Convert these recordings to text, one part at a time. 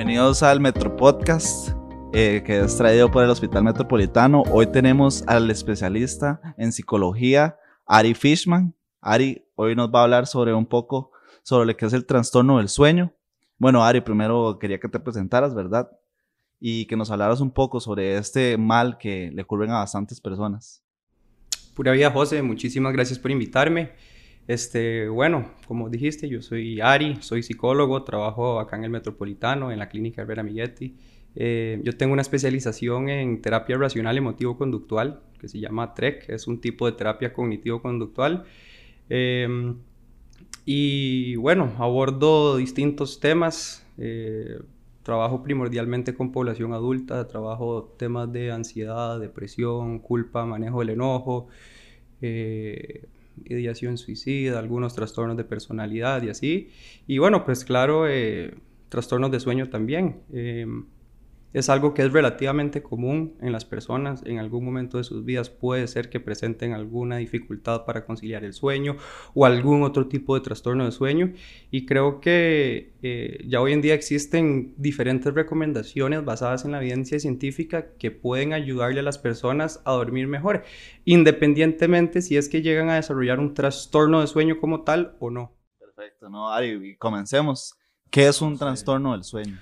Bienvenidos al Metro Podcast, eh, que es traído por el Hospital Metropolitano. Hoy tenemos al especialista en psicología, Ari Fishman. Ari, hoy nos va a hablar sobre un poco sobre lo que es el trastorno del sueño. Bueno, Ari, primero quería que te presentaras, ¿verdad? Y que nos hablaras un poco sobre este mal que le ocurren a bastantes personas. Pura vida, José, muchísimas gracias por invitarme. Este, bueno, como dijiste, yo soy Ari, soy psicólogo, trabajo acá en el Metropolitano, en la clínica Herrera Milletti. Eh, yo tengo una especialización en terapia racional emotivo-conductual, que se llama TREC, es un tipo de terapia cognitivo-conductual. Em, y bueno, abordo distintos temas. Eh, trabajo primordialmente con población adulta, trabajo temas de ansiedad, depresión, culpa, manejo del enojo. Eh, ideación suicida, algunos trastornos de personalidad y así. Y bueno, pues claro, eh, trastornos de sueño también. Em, es algo que es relativamente común en las personas. En algún momento de sus vidas puede ser que presenten alguna dificultad para conciliar el sueño o algún otro tipo de trastorno de sueño. Y creo que eh, ya hoy en día existen diferentes recomendaciones basadas en la evidencia científica que pueden ayudarle a las personas a dormir mejor, independientemente si es que llegan a desarrollar un trastorno de sueño como tal o no. Perfecto, no, Ari, comencemos. ¿Qué es un trastorno del sueño?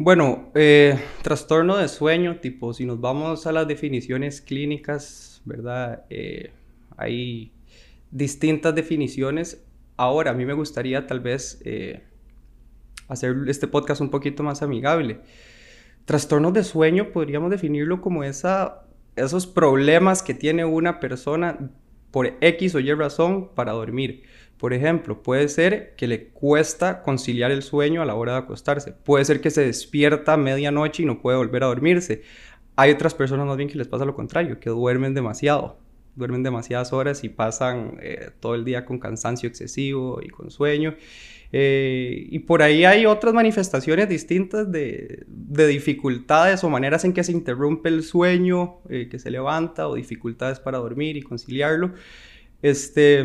Bueno, eh, trastorno de sueño, tipo, si nos vamos a las definiciones clínicas, ¿verdad? Eh, hay distintas definiciones. Ahora, a mí me gustaría tal vez eh, hacer este podcast un poquito más amigable. Trastorno de sueño podríamos definirlo como esa, esos problemas que tiene una persona por X o Y razón para dormir. Por ejemplo, puede ser que le cuesta conciliar el sueño a la hora de acostarse. Puede ser que se despierta a medianoche y no puede volver a dormirse. Hay otras personas más bien que les pasa lo contrario, que duermen demasiado. Duermen demasiadas horas y pasan eh, todo el día con cansancio excesivo y con sueño. Eh, y por ahí hay otras manifestaciones distintas de, dificultades o maneras en que se interrumpe el sueño, eh, que se levanta, o dificultades para dormir y conciliarlo. Este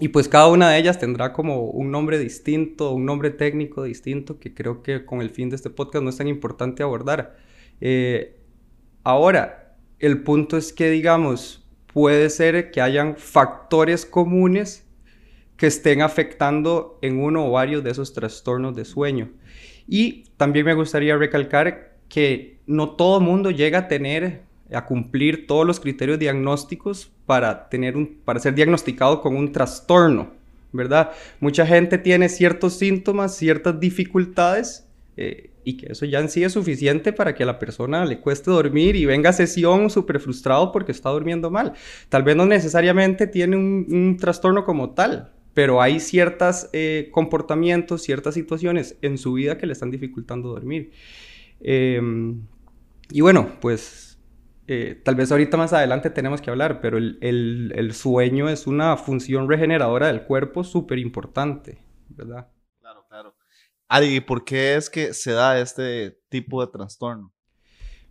y pues cada una de ellas tendrá como un nombre distinto, un nombre técnico distinto, que creo que con el fin de este podcast no es tan importante abordar. Eh, ahora, el punto es que, digamos, puede ser que hayan factores comunes que estén afectando en uno o varios de esos trastornos de sueño. Y también me gustaría recalcar que no todo mundo llega a tener a cumplir todos los criterios diagnósticos para, tener un, para ser diagnosticado con un trastorno, ¿verdad? Mucha gente tiene ciertos síntomas, ciertas dificultades eh, y que eso ya en sí es suficiente para que a la persona le cueste dormir y venga a sesión súper frustrado porque está durmiendo mal. Tal vez no necesariamente tiene un, trastorno como tal, pero hay ciertos eh, comportamientos, ciertas situaciones en su vida que le están dificultando dormir. Em, y bueno, pues eh, tal vez ahorita más adelante tenemos que hablar, pero el, sueño es una función regeneradora del cuerpo súper importante, ¿verdad? Claro, claro. Ari, ¿por qué es que se da este tipo de trastorno?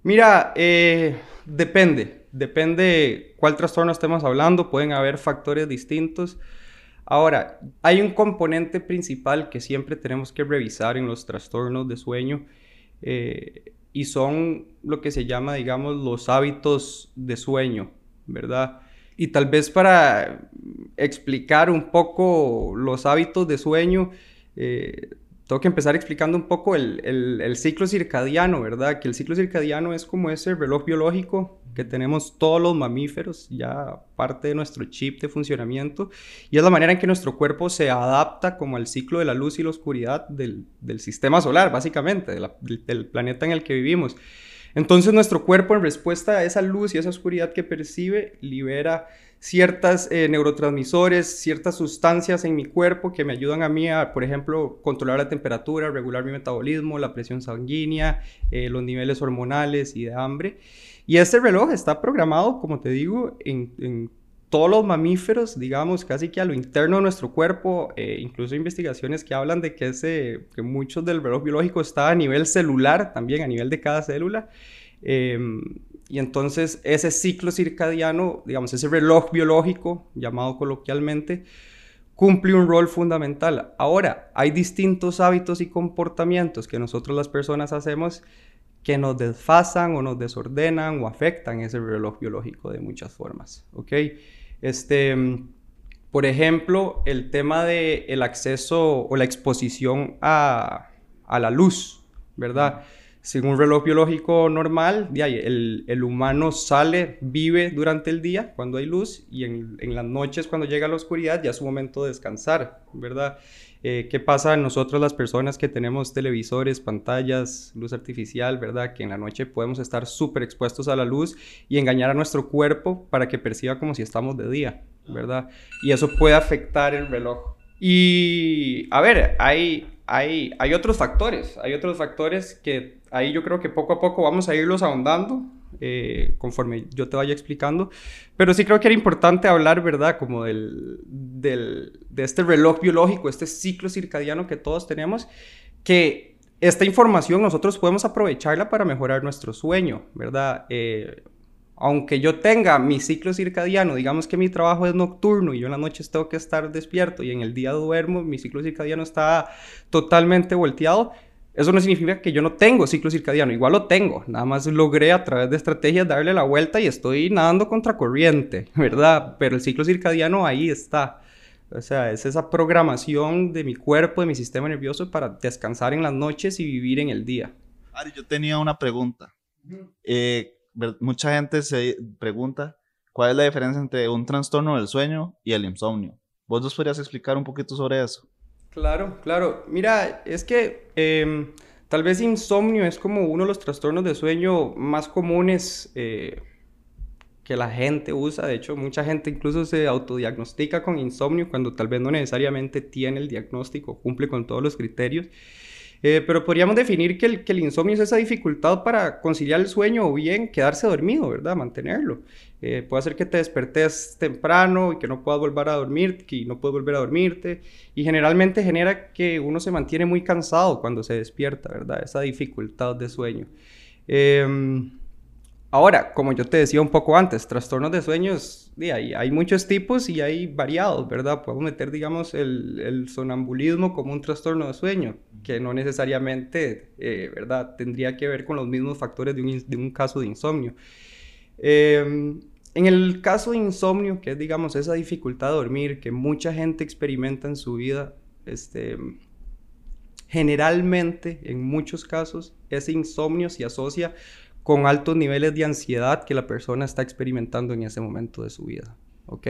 Mira, eh, depende, depende cuál trastorno estemos hablando, pueden haber factores distintos. Ahora, hay un componente principal que siempre tenemos que revisar en los trastornos de sueño eh, y son lo que se llama, digamos, los hábitos de sueño, ¿verdad? Y tal vez para explicar un poco los hábitos de sueño, eh, tengo que empezar explicando un poco el, el, ciclo circadiano, ¿verdad? Que el ciclo circadiano es como ese reloj biológico que tenemos todos los mamíferos, ya parte de nuestro chip de funcionamiento, y es la manera en que nuestro cuerpo se adapta como al ciclo de la luz y la oscuridad del, del sistema solar, básicamente, del planeta en el que vivimos. Entonces nuestro cuerpo en respuesta a esa luz y esa oscuridad que percibe libera ciertas eh, neurotransmisores, ciertas sustancias en mi cuerpo que me ayudan a mí a, por ejemplo, controlar la temperatura, regular mi metabolismo, la presión sanguínea, eh, los niveles hormonales y de hambre. Y este reloj está programado, como te digo, en, todos los mamíferos, digamos, casi que a lo interno de nuestro cuerpo, eh, incluso investigaciones que hablan de que, ese, que muchos del reloj biológico está a nivel celular, también a nivel de cada célula. Em, y entonces ese ciclo circadiano, digamos, ese reloj biológico, llamado coloquialmente, cumple un rol fundamental. Ahora, hay distintos hábitos y comportamientos que nosotros las personas hacemos que nos desfasan o nos desordenan o afectan ese reloj biológico de muchas formas, ¿ok? Este, por ejemplo, el tema del el acceso o la exposición a, a la luz, ¿verdad? Según un reloj biológico normal, el, el, humano sale, vive durante el día cuando hay luz y en, en, las noches cuando llega la oscuridad ya es su momento de descansar, ¿verdad? Eh, ¿Qué pasa en nosotros las personas que tenemos televisores, pantallas, luz artificial, ¿verdad? Que en la noche podemos estar súper expuestos a la luz y engañar a nuestro cuerpo para que perciba como si estamos de día, ¿verdad? Y eso puede afectar el reloj. Y, a ver, hay, hay, hay otros factores, hay otros factores que ahí yo creo que poco a poco vamos a irlos ahondando eh, conforme yo te vaya explicando, pero sí creo que era importante hablar, ¿verdad? Como del, del, de este reloj biológico, este ciclo circadiano que todos tenemos, que esta información nosotros podemos aprovecharla para mejorar nuestro sueño, ¿verdad? Eh, aunque yo tenga mi ciclo circadiano, digamos que mi trabajo es nocturno y yo en las noches tengo que estar despierto y en el día duermo, mi ciclo circadiano está totalmente volteado, eso no significa que yo no tengo ciclo circadiano, igual lo tengo, nada más logré a través de estrategias darle la vuelta y estoy nadando contra corriente, ¿verdad? Pero el ciclo circadiano ahí está. O sea, es esa programación de mi cuerpo, de mi sistema nervioso para descansar en las noches y vivir en el día. Ari, yo tenía una pregunta. Eh, mucha gente se pregunta cuál es la diferencia entre un trastorno del sueño y el insomnio. ¿Vos nos podrías explicar un poquito sobre eso? Claro, claro. Mira, es que em, tal vez insomnio es como uno de los trastornos de sueño más comunes eh, que la gente usa. De hecho, mucha gente incluso se autodiagnostica con insomnio cuando tal vez no necesariamente tiene el diagnóstico, cumple con todos los criterios. Eh, pero podríamos definir que el, insomnio es esa dificultad para conciliar el sueño o bien quedarse dormido, ¿verdad? Mantenerlo. Eh, puede hacer que te despertes temprano y que no puedas volver a dormir, que no puedes volver a dormirte. Y generalmente genera que uno se mantiene muy cansado cuando se despierta, ¿verdad? Esa dificultad de sueño. Eh, Ahora, como yo te decía un poco antes, trastornos de sueños, hay, hay muchos tipos y hay variados, ¿verdad? Podemos meter, digamos, el, sonambulismo como un trastorno de sueño, que no necesariamente, eh, ¿verdad? Tendría que ver con los mismos factores de un, caso de insomnio. Em, en el caso de insomnio, que es, digamos, esa dificultad de dormir que mucha gente experimenta en su vida, este, generalmente, en muchos casos, ese insomnio se asocia con altos niveles de ansiedad que la persona está experimentando en ese momento de su vida. ¿Ok?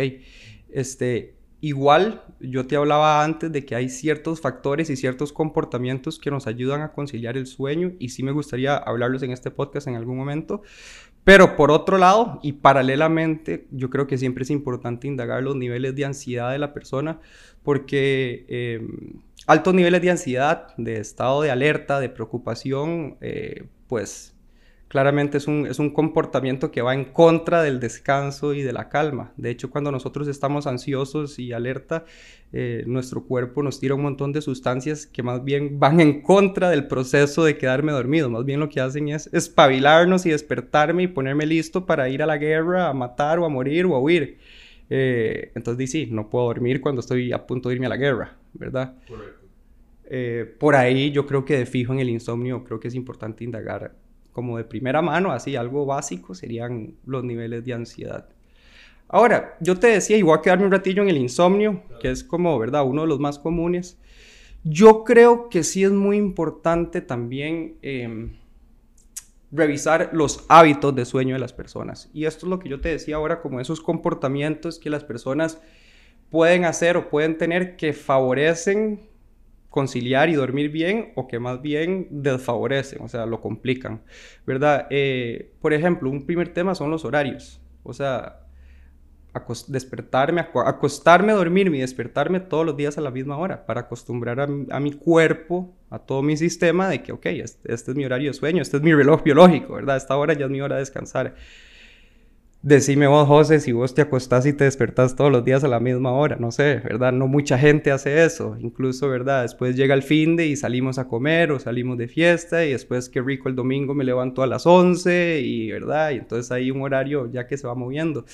Este, igual, yo te hablaba antes de que hay ciertos factores y ciertos comportamientos que nos ayudan a conciliar el sueño y sí me gustaría hablarlos en este podcast en algún momento. Pero por otro lado y paralelamente, yo creo que siempre es importante indagar los niveles de ansiedad de la persona porque em, altos niveles de ansiedad, de estado de alerta, de preocupación, eh, pues claramente es un, es un comportamiento que va en contra del descanso y de la calma. De hecho, cuando nosotros estamos ansiosos y alerta, eh, nuestro cuerpo nos tira un montón de sustancias que más bien van en contra del proceso de quedarme dormido. Más bien lo que hacen es espabilarnos y despertarme y ponerme listo para ir a la guerra, a matar o a morir o a huir. Eh, entonces, sí, no puedo dormir cuando estoy a punto de irme a la guerra, ¿verdad? Correcto. Eh, por ahí yo creo que de fijo en el insomnio creo que es importante indagar como de primera mano, así algo básico, serían los niveles de ansiedad. Ahora, yo te decía, y voy a quedarme un ratillo en el insomnio, que es como, ¿verdad?, uno de los más comunes. Yo creo que sí es muy importante también em, revisar los hábitos de sueño de las personas. Y esto es lo que yo te decía ahora, como esos comportamientos que las personas pueden hacer o pueden tener que favorecen conciliar y dormir bien o que más bien desfavorecen, o sea, lo complican, ¿verdad? Eh, por ejemplo, un primer tema son los horarios, o sea, despertarme, acostarme, dormirme y despertarme todos los días a la misma hora para acostumbrar a, mi cuerpo, a todo mi sistema de que, ok, este, este, es mi horario de sueño, este es mi reloj biológico, ¿verdad? Esta hora ya es mi hora de descansar. Decime vos, José, si vos te acostás y te despertás todos los días a la misma hora, no sé, ¿verdad? No mucha gente hace eso, incluso, ¿verdad? Después llega el fin de y salimos a comer o salimos de fiesta y después qué rico el domingo me levanto a las 11 y, ¿verdad? Y entonces hay un horario ya que se va moviendo.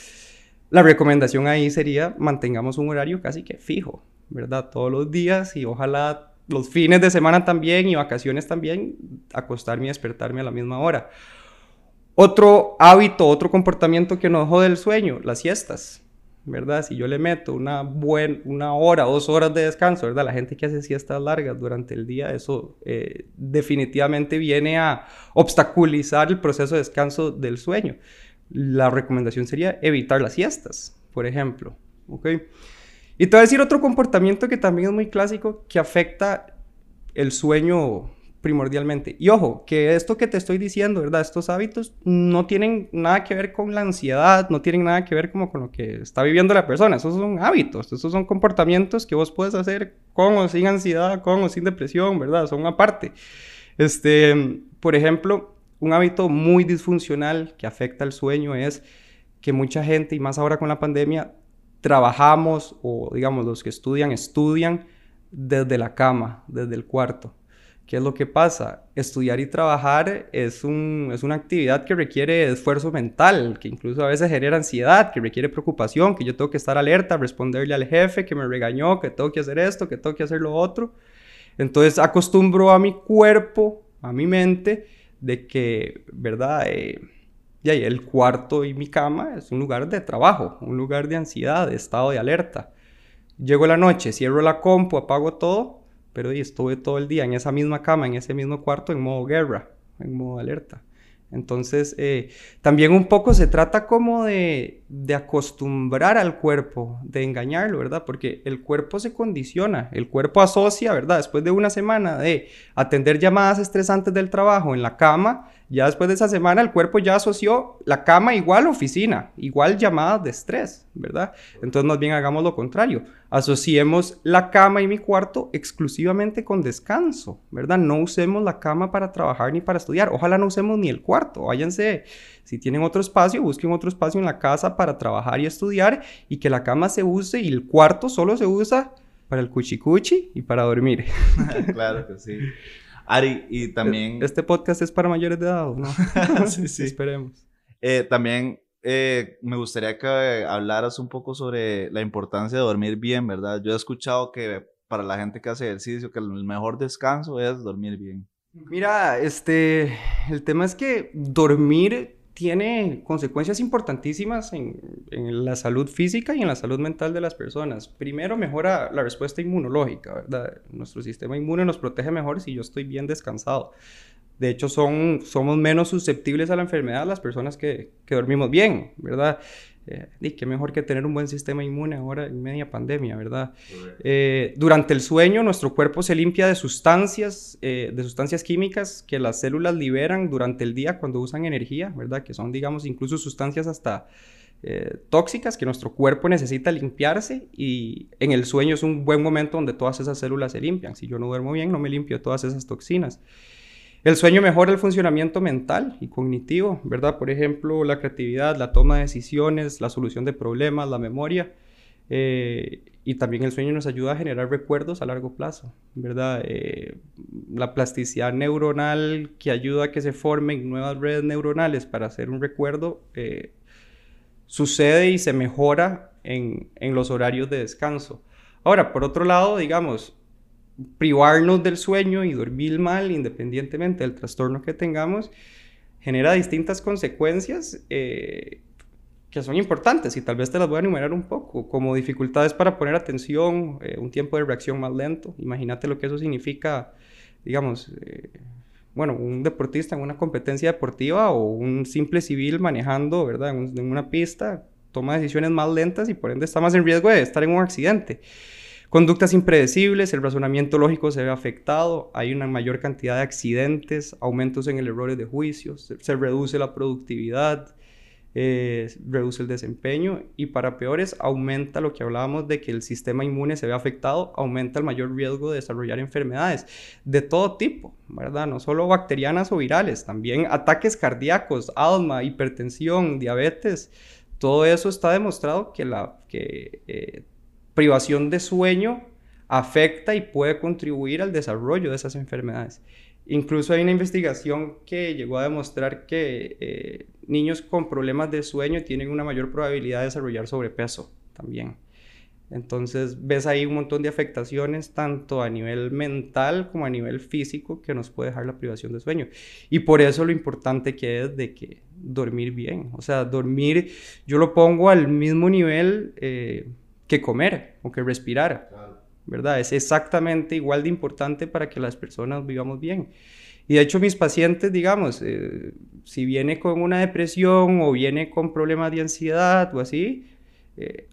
La recomendación ahí sería mantengamos un horario casi que fijo, ¿verdad? Todos los días y ojalá los fines de semana también y vacaciones también, acostarme y despertarme a la misma hora. Otro hábito, otro comportamiento que nos jode el sueño, las siestas. ¿verdad? Si yo le meto una, buen, una hora, dos horas de descanso, ¿verdad? La gente que hace siestas largas durante el día, eso eh, definitivamente viene a obstaculizar el proceso de descanso del sueño. La recomendación sería evitar las siestas, por ejemplo, ¿ok? Y te voy a decir otro comportamiento que también es muy clásico que afecta el sueño primordialmente. Y ojo, que esto que te estoy diciendo, ¿verdad? Estos hábitos no tienen nada que ver con la ansiedad, no tienen nada que ver como con lo que está viviendo la persona. Esos son hábitos, esos son comportamientos que vos puedes hacer con o sin ansiedad, con o sin depresión, ¿verdad? Son aparte. Este, por ejemplo, un hábito muy disfuncional que afecta al sueño es que mucha gente, y más ahora con la pandemia, trabajamos o digamos los que estudian, estudian desde la cama, desde el cuarto. ¿Qué es lo que pasa? Estudiar y trabajar es, un, es una actividad que requiere esfuerzo mental, que incluso a veces genera ansiedad, que requiere preocupación, que yo tengo que estar alerta, responderle al jefe que me regañó, que tengo que hacer esto, que tengo que hacer lo otro. Entonces acostumbro a mi cuerpo, a mi mente, de que, ¿verdad? Eh, y ahí el cuarto y mi cama es un lugar de trabajo, un lugar de ansiedad, de estado de alerta. Llego la noche, cierro la compu, apago todo pero estuve todo el día en esa misma cama, en ese mismo cuarto, en modo guerra, en modo alerta. Entonces, eh, también un poco se trata como de, de, acostumbrar al cuerpo, de engañarlo, ¿verdad? Porque el cuerpo se condiciona, el cuerpo asocia, ¿verdad? Después de una semana de atender llamadas estresantes del trabajo en la cama, ya después de esa semana el cuerpo ya asoció la cama igual oficina, igual llamadas de estrés, ¿verdad? Entonces más bien hagamos lo contrario, asociemos la cama y mi cuarto exclusivamente con descanso, ¿verdad? No usemos la cama para trabajar ni para estudiar, ojalá no usemos ni el cuarto, váyanse, si tienen otro espacio, busquen otro espacio en la casa para trabajar y estudiar y que la cama se use y el cuarto solo se usa para el cuchicuchi y para dormir. claro que sí. Ari, y también... Este podcast es para mayores de edad, ¿no? sí, sí. Esperemos. Eh, también eh, me gustaría que hablaras un poco sobre la importancia de dormir bien, ¿verdad? Yo he escuchado que para la gente que hace ejercicio, que el mejor descanso es dormir bien. Mira, este, el tema es que dormir tiene consecuencias importantísimas en, la salud física y en la salud mental de las personas. Primero, mejora la respuesta inmunológica, ¿verdad? Nuestro sistema inmune nos protege mejor si yo estoy bien descansado. De hecho, son, somos menos susceptibles a la enfermedad las personas que, que dormimos bien, ¿verdad? Eh, y qué mejor que tener un buen sistema inmune ahora en media pandemia, ¿verdad? Eh, durante el sueño nuestro cuerpo se limpia de sustancias, eh, de sustancias químicas que las células liberan durante el día cuando usan energía, ¿verdad? Que son, digamos, incluso sustancias hasta tóxicas que nuestro cuerpo necesita limpiarse y en el sueño es un buen momento donde todas esas células se limpian. Si yo no duermo bien, no me limpio todas esas toxinas. El sueño mejora el funcionamiento mental y cognitivo, ¿verdad? Por ejemplo, la creatividad, la toma de decisiones, la solución de problemas, la memoria. Eh, y también el sueño nos ayuda a generar recuerdos a largo plazo, ¿verdad? Eh, la plasticidad neuronal que ayuda a que se formen nuevas redes neuronales para hacer un recuerdo eh, sucede y se mejora en, en los horarios de descanso. Ahora, por otro lado, digamos, privarnos del sueño y dormir mal, independientemente del trastorno que tengamos, genera distintas consecuencias eh, que son importantes y tal vez te las voy a enumerar un poco, como dificultades para poner atención, eh, un tiempo de reacción más lento. Imagínate lo que eso significa, digamos, eh, bueno, un deportista en una competencia deportiva o un simple civil manejando, ¿verdad? En, en una pista, toma decisiones más lentas y por ende está más en riesgo de estar en un accidente. Conductas impredecibles, el razonamiento lógico se ve afectado, hay una mayor cantidad de accidentes, aumentos en el error de juicios, se, reduce la productividad, eh, reduce el desempeño y para peores aumenta lo que hablábamos de que el sistema inmune se ve afectado, aumenta el mayor riesgo de desarrollar enfermedades de todo tipo, ¿verdad? No solo bacterianas o virales, también ataques cardíacos, asma, hipertensión, diabetes, todo eso está demostrado que, la, que eh, privación de sueño afecta y puede contribuir al desarrollo de esas enfermedades. Incluso hay una investigación que llegó a demostrar que eh, niños con problemas de sueño tienen una mayor probabilidad de desarrollar sobrepeso también. Entonces ves ahí un montón de afectaciones tanto a nivel mental como a nivel físico que nos puede dejar la privación de sueño. Y por eso lo importante que es de que dormir bien. O sea, dormir yo lo pongo al mismo nivel eh, que comer o que respirar. ¿Verdad? Es exactamente igual de importante para que las personas vivamos bien. Y de hecho mis pacientes, digamos, eh, si viene con una depresión o viene con problemas de ansiedad o así, eh,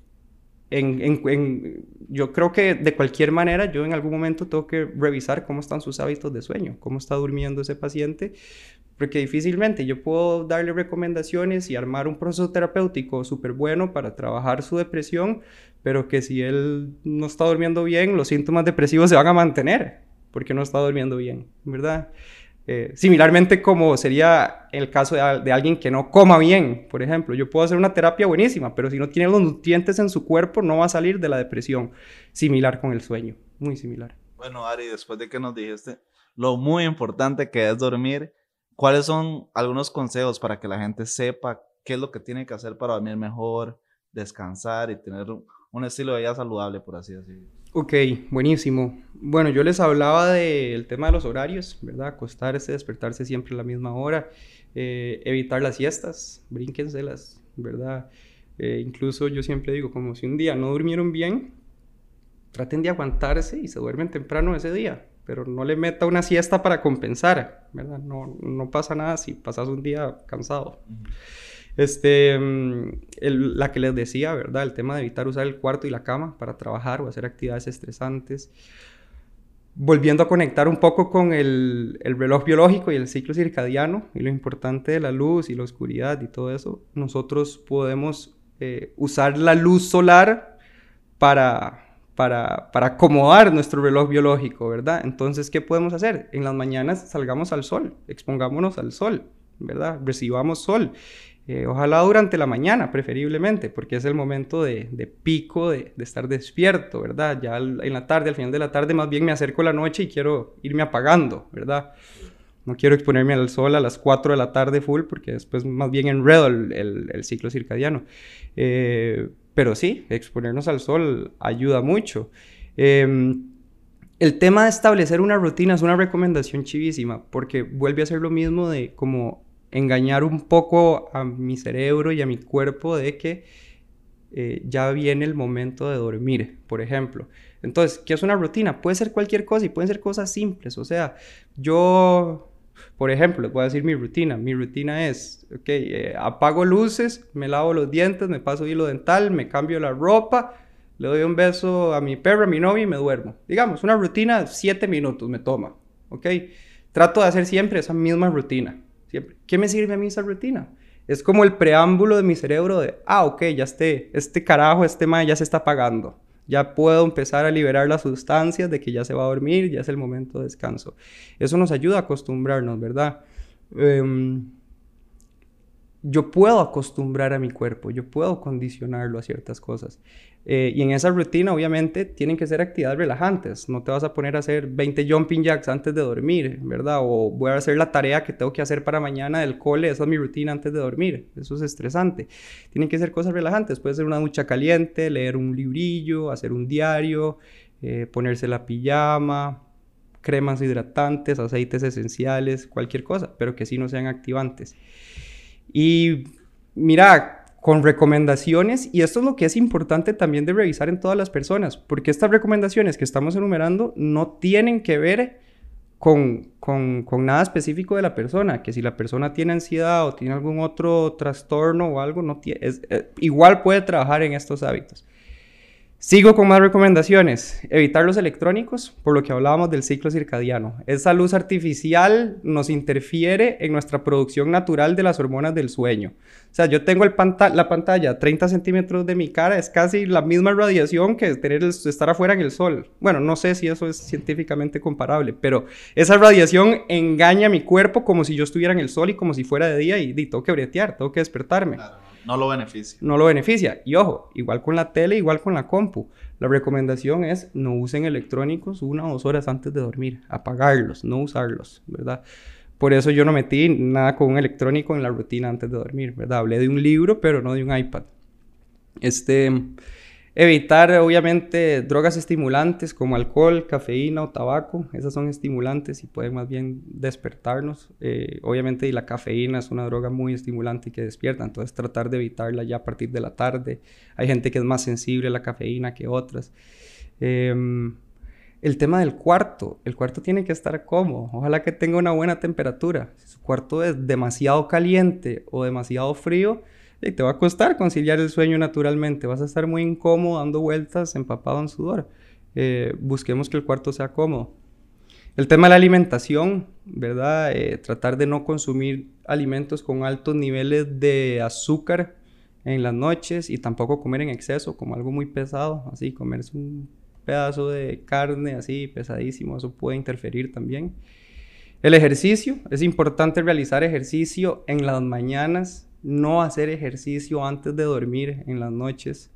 en, yo creo que de cualquier manera yo en algún momento tengo que revisar cómo están sus hábitos de sueño, cómo está durmiendo ese paciente, porque difícilmente yo puedo darle recomendaciones y armar un proceso terapéutico súper bueno para trabajar su depresión, pero que si él no está durmiendo bien, los síntomas depresivos se van a mantener, porque no está durmiendo bien, ¿verdad? Eh, similarmente como sería el caso de, alguien que no coma bien, por ejemplo. Yo puedo hacer una terapia buenísima, pero si no tiene los nutrientes en su cuerpo, no va a salir de la depresión. Similar con el sueño, muy similar. Bueno, Ari, después de que nos dijiste lo muy importante que es dormir, ¿cuáles son algunos consejos para que la gente sepa qué es lo que tiene que hacer para dormir mejor, descansar y tener un estilo de vida saludable, por así decirlo? Ok, buenísimo. Bueno, yo les hablaba del tema de los horarios, ¿verdad? Acostarse, despertarse siempre a la misma hora, eh, evitar las siestas, brínquenselas, ¿verdad? Eh, incluso yo siempre digo, como si un día no durmieron bien, traten de aguantarse y se duermen temprano ese día, pero no le meta una siesta para compensar, ¿verdad? No, no pasa nada si pasas un día cansado. Este, mm, la que les decía, ¿verdad? El tema de evitar usar el cuarto y la cama para trabajar o hacer actividades estresantes. Volviendo a conectar un poco con el, el reloj biológico y el ciclo circadiano y lo importante de la luz y la oscuridad y todo eso, nosotros podemos eh, usar la luz solar para, para, para, acomodar nuestro reloj biológico, ¿verdad? Entonces, ¿qué podemos hacer? En las mañanas salgamos al sol, expongámonos al sol, ¿verdad? Recibamos sol. Eh, ojalá durante la mañana, preferiblemente, porque es el momento de, pico de, estar despierto, ¿verdad? Ya en la tarde, al final de la tarde, más bien me acerco la noche y quiero irme apagando, ¿verdad? No quiero exponerme al sol a las 4 de la tarde full, porque después más bien enredo el, el, ciclo circadiano. Eh, pero sí, exponernos al sol ayuda mucho. Em, el tema de establecer una rutina es una recomendación chivísima, porque vuelve a ser lo mismo de como engañar un poco a mi cerebro y a mi cuerpo de que eh, ya viene el momento de dormir, por ejemplo. Entonces, ¿qué es una rutina? Puede ser cualquier cosa y pueden ser cosas simples. O sea, yo, por ejemplo, voy a decir mi rutina. Mi rutina es, ok, eh, apago luces, me lavo los dientes, me paso hilo dental, me cambio la ropa, le doy un beso a mi perro, a mi novia y me duermo. Digamos, una rutina, siete minutos me toma, ok. Trato de hacer siempre esa misma rutina. ¿Qué me sirve a mí esa rutina? Es como el preámbulo de mi cerebro de, ah, ok, ya esté, este carajo, este ma ya se está apagando. Ya puedo empezar a liberar las sustancias de que ya se va a dormir, ya es el momento de descanso. Eso nos ayuda a acostumbrarnos, ¿verdad? Em, yo puedo acostumbrar a mi cuerpo, yo puedo condicionarlo a ciertas cosas. Eh, y en esa rutina, obviamente, tienen que ser actividades relajantes. No te vas a poner a hacer 20 jumping jacks antes de dormir, ¿verdad? O voy a hacer la tarea que tengo que hacer para mañana del cole, esa es mi rutina antes de dormir. Eso es estresante. Tienen que ser cosas relajantes. Puede ser una ducha caliente, leer un librillo, hacer un diario, eh, ponerse la pijama, cremas hidratantes, aceites esenciales, cualquier cosa, pero que sí no sean activantes. Y mira, con recomendaciones, y esto es lo que es importante también de revisar en todas las personas, porque estas recomendaciones que estamos enumerando no tienen que ver con, con, con, nada específico de la persona, que si la persona tiene ansiedad o tiene algún otro trastorno o algo, no tiene, es, eh, igual puede trabajar en estos hábitos. Sigo con más recomendaciones. Evitar los electrónicos, por lo que hablábamos del ciclo circadiano. Esa luz artificial nos interfiere en nuestra producción natural de las hormonas del sueño. O sea, yo tengo el la pantalla 30 centímetros de mi cara, es casi la misma radiación que tener estar afuera en el sol. Bueno, no sé si eso es científicamente comparable, pero esa radiación engaña a mi cuerpo como si yo estuviera en el sol y como si fuera de día y, y tengo que bretear, tengo que despertarme. No lo beneficia. No lo beneficia. Y ojo, igual con la tele, igual con la compu. La recomendación es no usen electrónicos una o dos horas antes de dormir. Apagarlos, no usarlos, ¿verdad? Por eso yo no metí nada con un electrónico en la rutina antes de dormir, ¿verdad? Hablé de un libro, pero no de un iPad. Este, Evitar, obviamente, drogas estimulantes como alcohol, cafeína o tabaco. Esas son estimulantes y pueden más bien despertarnos. Eh, obviamente, y la cafeína es una droga muy estimulante y que despierta. Entonces, tratar de evitarla ya a partir de la tarde. Hay gente que es más sensible a la cafeína que otras. Em, el tema del cuarto. El cuarto tiene que estar cómodo. Ojalá que tenga una buena temperatura. Si su cuarto es demasiado caliente o demasiado frío, te va a costar conciliar el sueño naturalmente, vas a estar muy incómodo dando vueltas, empapado en sudor. Eh, busquemos que el cuarto sea cómodo. El tema de la alimentación, ¿verdad? Eh, tratar de no consumir alimentos con altos niveles de azúcar en las noches y tampoco comer en exceso, como algo muy pesado, así, comerse un pedazo de carne así pesadísimo, eso puede interferir también. El ejercicio, es importante realizar ejercicio en las mañanas, no hacer ejercicio antes de dormir en las noches,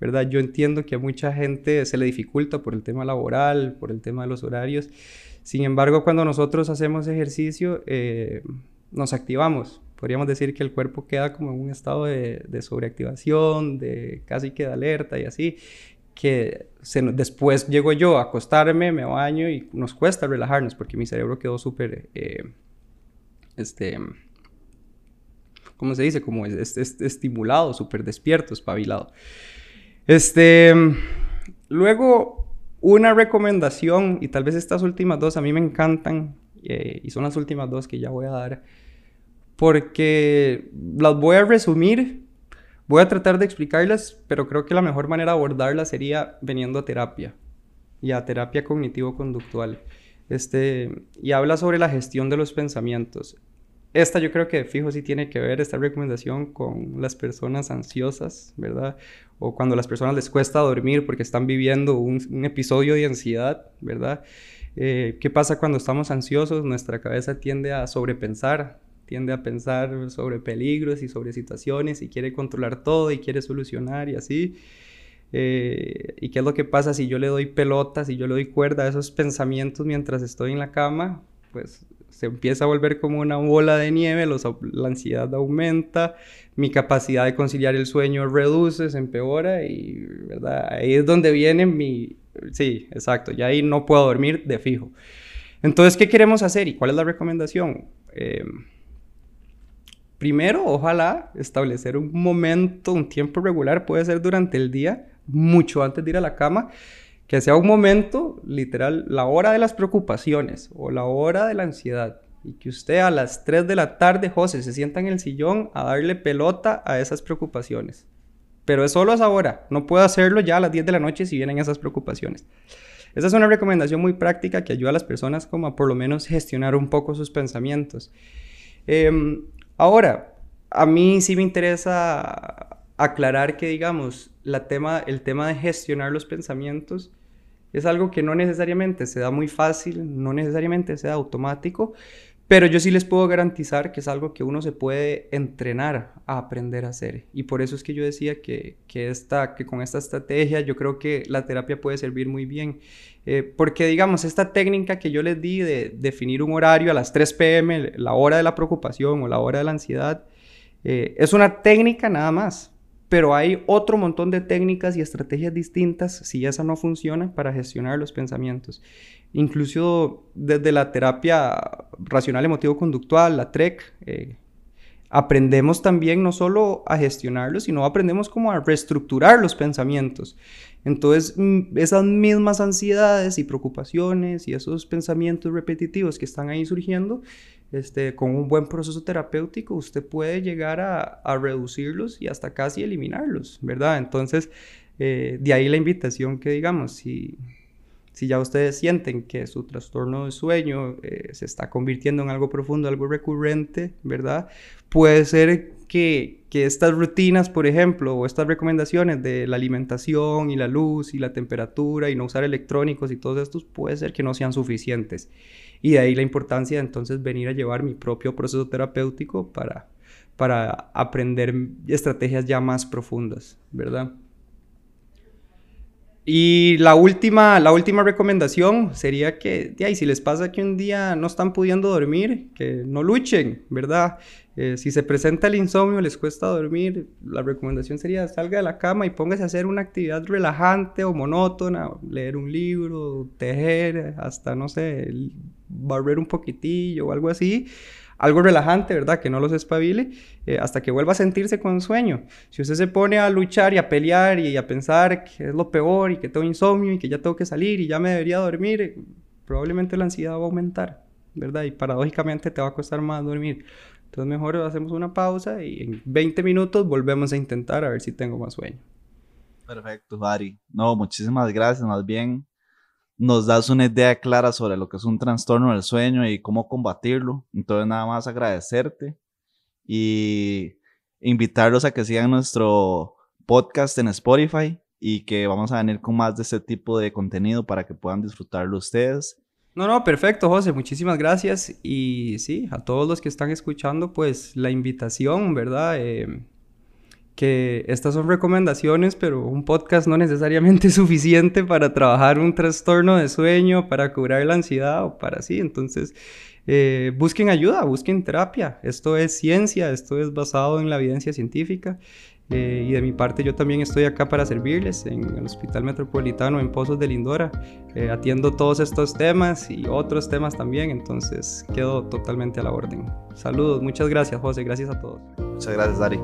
¿verdad? Yo entiendo que a mucha gente se le dificulta por el tema laboral, por el tema de los horarios. Sin embargo, cuando nosotros hacemos ejercicio, eh, nos activamos. Podríamos decir que el cuerpo queda como en un estado de, sobreactivación, de casi que de alerta y así, que después llego yo a acostarme, me baño y nos cuesta relajarnos porque mi cerebro quedó súper, eh, este, ¿cómo se dice? Como es, estimulado, súper despierto, espabilado. Este, luego, una recomendación, y tal vez estas últimas dos a mí me encantan, eh, y son las últimas dos que ya voy a dar, porque las voy a resumir, voy a tratar de explicarlas, pero creo que la mejor manera de abordarlas sería veniendo a terapia, y a terapia cognitivo-conductual. Este, y habla sobre la gestión de los pensamientos. Esta yo creo que fijo sí tiene que ver esta recomendación con las personas ansiosas, ¿verdad? O cuando a las personas les cuesta dormir porque están viviendo un, episodio de ansiedad, ¿verdad? Eh, ¿Qué pasa cuando estamos ansiosos? Nuestra cabeza tiende a sobrepensar, tiende a pensar sobre peligros y sobre situaciones y quiere controlar todo y quiere solucionar y así. Eh, ¿Y qué es lo que pasa si yo le doy pelotas, si yo le doy cuerda a esos pensamientos mientras estoy en la cama? Pues se empieza a volver como una bola de nieve, la ansiedad aumenta, mi capacidad de conciliar el sueño reduce, se empeora y ahí es donde viene mi... Sí, exacto, ya ahí no puedo dormir de fijo. Entonces, ¿qué queremos hacer y cuál es la recomendación? Em, primero, ojalá establecer un momento, un tiempo regular, puede ser durante el día, mucho antes de ir a la cama, que sea un momento, literal, la hora de las preocupaciones o la hora de la ansiedad. Y que usted a las 3 de la tarde, José, se sienta en el sillón a darle pelota a esas preocupaciones. Pero es solo a esa hora. No puedo hacerlo ya a las 10 de la noche si vienen esas preocupaciones. Esa es una recomendación muy práctica que ayuda a las personas como a por lo menos gestionar un poco sus pensamientos. Em, ahora, a mí sí me interesa aclarar que, digamos, la tema, el tema de gestionar los pensamientos es algo que no necesariamente se da muy fácil, no necesariamente se da automático, pero yo sí les puedo garantizar que es algo que uno se puede entrenar a aprender a hacer. Y por eso es que yo decía que, que, esta, que con esta estrategia yo creo que la terapia puede servir muy bien. Eh, porque digamos, esta técnica que yo les di de definir un horario a las 3 pm, la hora de la preocupación o la hora de la ansiedad, eh, es una técnica nada más pero hay otro montón de técnicas y estrategias distintas si esa no funciona para gestionar los pensamientos. Incluso desde la terapia racional emotivo conductual, la TREC, eh, aprendemos también no solo a gestionarlos, sino aprendemos como a reestructurar los pensamientos. Entonces, mm, esas mismas ansiedades y preocupaciones y esos pensamientos repetitivos que están ahí surgiendo, este, con un buen proceso terapéutico, usted puede llegar a, reducirlos y hasta casi eliminarlos, ¿verdad? Entonces, eh, de ahí la invitación que digamos, si, ya ustedes sienten que su trastorno de sueño eh, se está convirtiendo en algo profundo, algo recurrente, ¿verdad? Puede ser que, que, estas rutinas, por ejemplo, o estas recomendaciones de la alimentación y la luz y la temperatura y no usar electrónicos y todos estos, puede ser que no sean suficientes. Y de ahí la importancia de entonces venir a llevar mi propio proceso terapéutico para, para aprender estrategias ya más profundas, ¿verdad? y la última, la última recomendación sería que, si les pasa que un día no están pudiendo dormir, que no luchen, ¿verdad? Eh, si se presenta el insomnio, les cuesta dormir, la recomendación sería salga de la cama y póngase a hacer una actividad relajante o monótona, leer un libro, tejer, hasta, no sé, barrer un poquitillo o algo así, algo relajante, ¿verdad? Que no los espabile eh, hasta que vuelva a sentirse con sueño. Si usted se pone a luchar y a pelear y a pensar que es lo peor y que tengo insomnio y que ya tengo que salir y ya me debería dormir, probablemente la ansiedad va a aumentar, ¿verdad? Y paradójicamente te va a costar más dormir. Entonces mejor hacemos una pausa y en 20 minutos volvemos a intentar a ver si tengo más sueño. Perfecto, Ari. No, muchísimas gracias. Más bien, nos das una idea clara sobre lo que es un trastorno del sueño y cómo combatirlo. Entonces, nada más agradecerte y invitarlos a que sigan nuestro podcast en Spotify y que vamos a venir con más de este tipo de contenido para que puedan disfrutarlo ustedes. No, no, perfecto, José, muchísimas gracias. Y sí, a todos los que están escuchando, pues la invitación, ¿verdad? Eh, que estas son recomendaciones, pero un podcast no necesariamente es suficiente para trabajar un trastorno de sueño, para curar la ansiedad o para sí. Entonces, eh, busquen ayuda, busquen terapia. Esto es ciencia, esto es basado en la evidencia científica. Eh, y de mi parte yo también estoy acá para servirles en el Hospital Metropolitano en Pozos de Lindora. Eh, atiendo todos estos temas y otros temas también, entonces quedo totalmente a la orden. Saludos, muchas gracias José, gracias a todos. Muchas gracias Dari.